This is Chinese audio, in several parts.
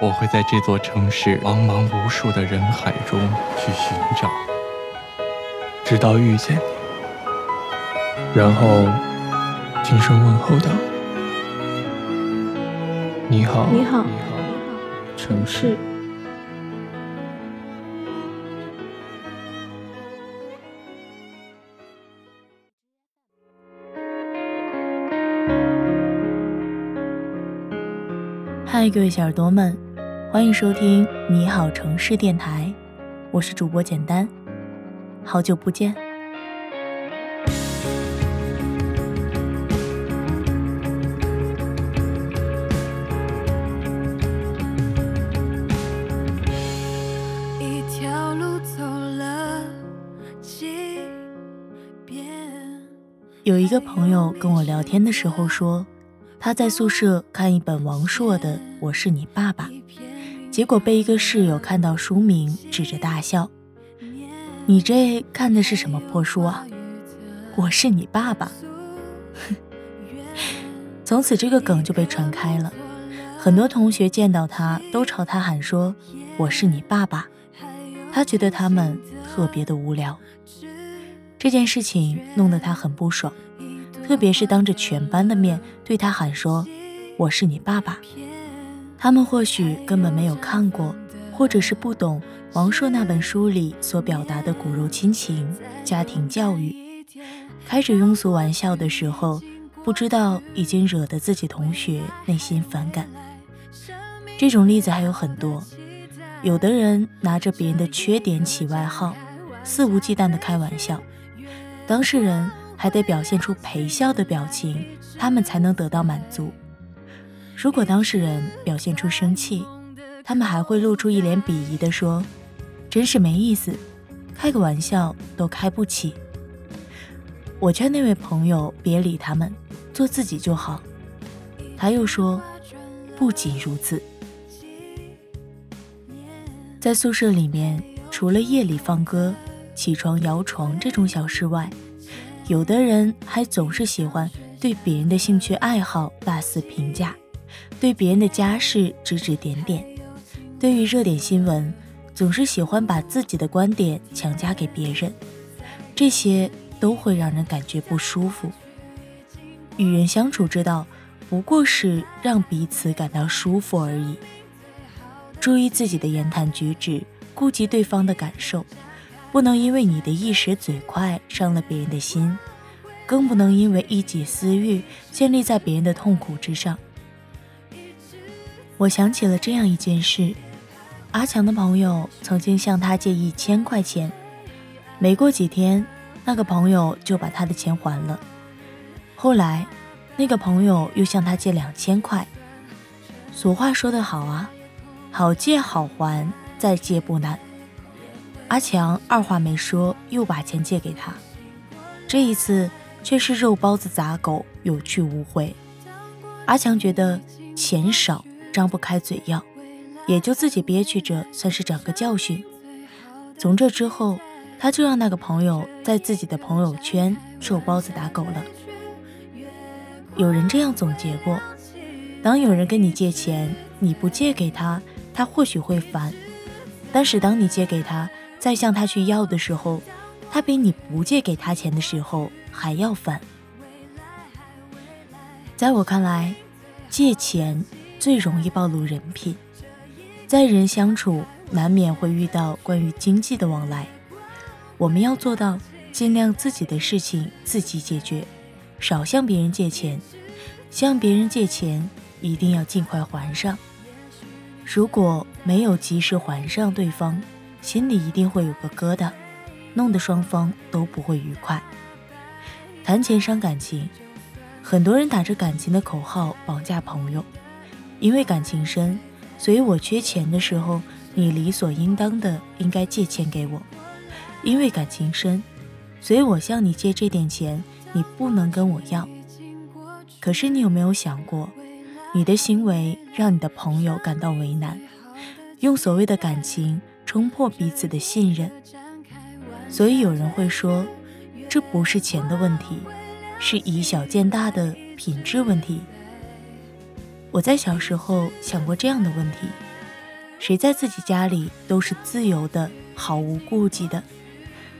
我会在这座城市茫茫无数的人海中去寻找，直到遇见你，然后轻声问候道：“你好，你好，城市。”嗨，各位小耳朵们，欢迎收听《你好城市电台》，我是主播简单，好久不见。一条路走了几遍。有一个朋友跟我聊天的时候说。他在宿舍看一本王朔的《我是你爸爸》，结果被一个室友看到书名，指着大笑：“你这看的是什么破书啊？我是你爸爸。”从此这个梗就被传开了，很多同学见到他都朝他喊说：“我是你爸爸。”他觉得他们特别的无聊，这件事情弄得他很不爽。特别是当着全班的面对他喊说：“我是你爸爸。”他们或许根本没有看过，或者是不懂王朔那本书里所表达的骨肉亲情、家庭教育。开着庸俗玩笑的时候，不知道已经惹得自己同学内心反感。这种例子还有很多。有的人拿着别人的缺点起外号，肆无忌惮地开玩笑，当事人。还得表现出陪笑的表情，他们才能得到满足。如果当事人表现出生气，他们还会露出一脸鄙夷的说：“真是没意思，开个玩笑都开不起。”我劝那位朋友别理他们，做自己就好。他又说：“不仅如此，在宿舍里面，除了夜里放歌、起床摇床这种小事外，有的人还总是喜欢对别人的兴趣爱好大肆评价，对别人的家事指指点点，对于热点新闻，总是喜欢把自己的观点强加给别人，这些都会让人感觉不舒服。与人相处之道，不过是让彼此感到舒服而已。注意自己的言谈举止，顾及对方的感受。不能因为你的一时嘴快伤了别人的心，更不能因为一己私欲建立在别人的痛苦之上。我想起了这样一件事：阿强的朋友曾经向他借一千块钱，没过几天，那个朋友就把他的钱还了。后来，那个朋友又向他借两千块。俗话说得好啊，好借好还，再借不难。阿强二话没说，又把钱借给他。这一次却是肉包子砸狗，有去无回。阿强觉得钱少，张不开嘴要，也就自己憋屈着，算是长个教训。从这之后，他就让那个朋友在自己的朋友圈肉包子打狗了。有人这样总结过：当有人跟你借钱，你不借给他，他或许会烦；但是当你借给他，再向他去要的时候，他比你不借给他钱的时候还要烦。在我看来，借钱最容易暴露人品。在人相处，难免会遇到关于经济的往来，我们要做到尽量自己的事情自己解决，少向别人借钱。向别人借钱，一定要尽快还上。如果没有及时还上对方，心里一定会有个疙瘩，弄得双方都不会愉快。谈钱伤感情，很多人打着感情的口号绑架朋友，因为感情深，所以我缺钱的时候，你理所应当的应该借钱给我，因为感情深，所以我向你借这点钱，你不能跟我要。可是你有没有想过，你的行为让你的朋友感到为难，用所谓的感情冲破彼此的信任。所以有人会说，这不是钱的问题，是以小见大的品质问题。我在小时候想过这样的问题：谁在自己家里都是自由的、毫无顾忌的，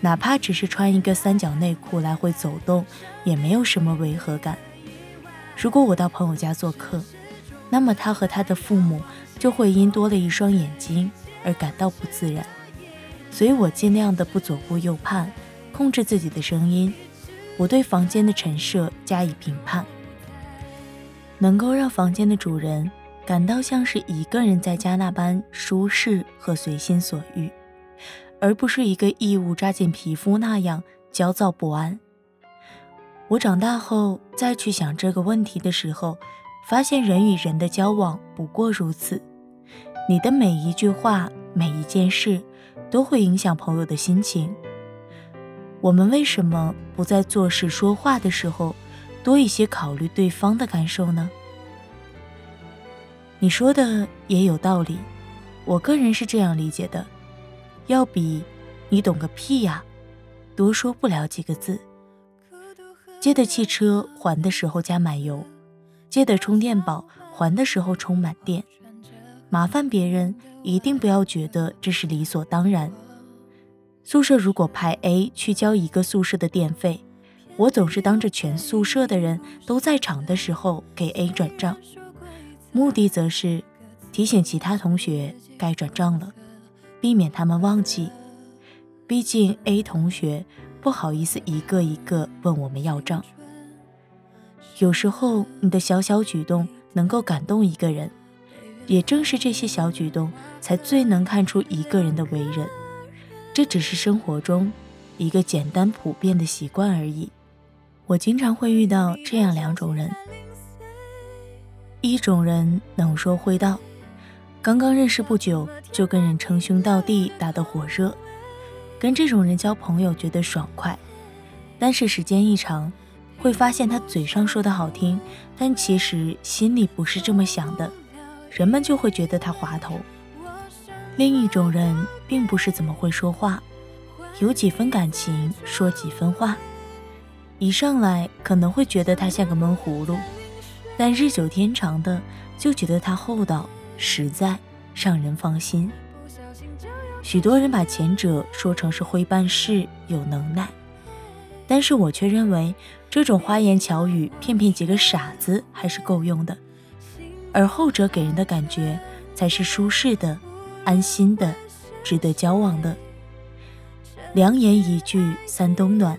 哪怕只是穿一个三角内裤来回走动，也没有什么违和感。如果我到朋友家做客，那么他和他的父母就会因多了一双眼睛而感到不自然。所以我尽量的不左顾右盼，控制自己的声音，我对房间的陈设加以评判。能够让房间的主人感到像是一个人在家那般舒适和随心所欲，而不是一个异物扎进皮肤那样焦躁不安。我长大后再去想这个问题的时候，发现人与人的交往不过如此。你的每一句话，每一件事，都会影响朋友的心情。我们为什么不在做事说话的时候？多一些考虑对方的感受呢？你说的也有道理，我个人是这样理解的：要比你懂个屁呀，多说不了几个字。借的汽车还的时候加满油，借的充电宝还的时候充满电。麻烦别人一定不要觉得这是理所当然。宿舍如果派 A 去交一个宿舍的电费。我总是当着全宿舍的人都在场的时候给 A 转账，目的则是提醒其他同学该转账了，避免他们忘记。毕竟 A 同学不好意思一个一个问我们要账。有时候你的小小举动能够感动一个人，也正是这些小举动才最能看出一个人的为人。这只是生活中一个简单普遍的习惯而已。我经常会遇到这样两种人：一种人能说会道，刚刚认识不久就跟人称兄道弟，打得火热，跟这种人交朋友觉得爽快。但是时间一长，会发现他嘴上说的好听，但其实心里不是这么想的，人们就会觉得他滑头。另一种人并不是怎么会说话，有几分感情说几分话。一上来可能会觉得他像个闷葫芦，但日久天长的就觉得他厚道、实在，让人放心。许多人把前者说成是会办事、有能耐，但是我却认为这种花言巧语骗骗几个傻子还是够用的，而后者给人的感觉才是舒适的、安心的、值得交往的。良言一句三冬暖。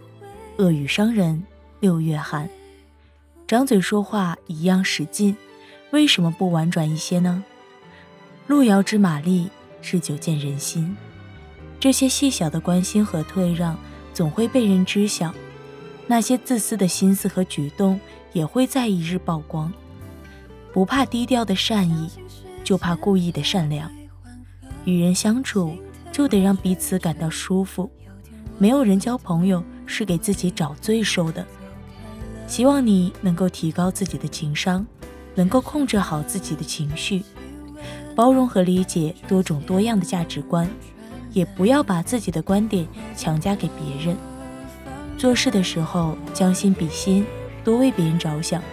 恶语伤人，六月寒。张嘴说话一样使劲，为什么不婉转一些呢？路遥知马力，日久见人心。这些细小的关心和退让，总会被人知晓。那些自私的心思和举动，也会在一日曝光。不怕低调的善意，就怕故意的善良。与人相处，就得让彼此感到舒服。没有人交朋友。是给自己找罪受的。希望你能够提高自己的情商，能够控制好自己的情绪，包容和理解多种多样的价值观，也不要把自己的观点强加给别人。做事的时候将心比心，多为别人着想，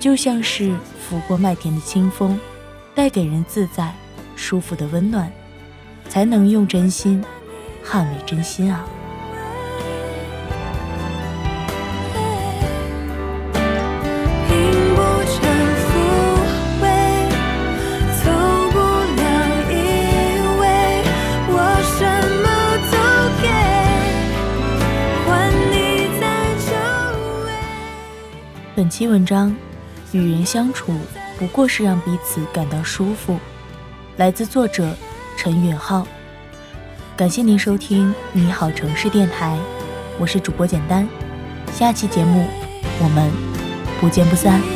就像是拂过麦田的清风，带给人自在、舒服的温暖，才能用真心捍卫真心啊。本期文章，与人相处不过是让彼此感到舒服。来自作者陈允浩。感谢您收听《你好城市电台》，我是主播简单。下期节目我们不见不散。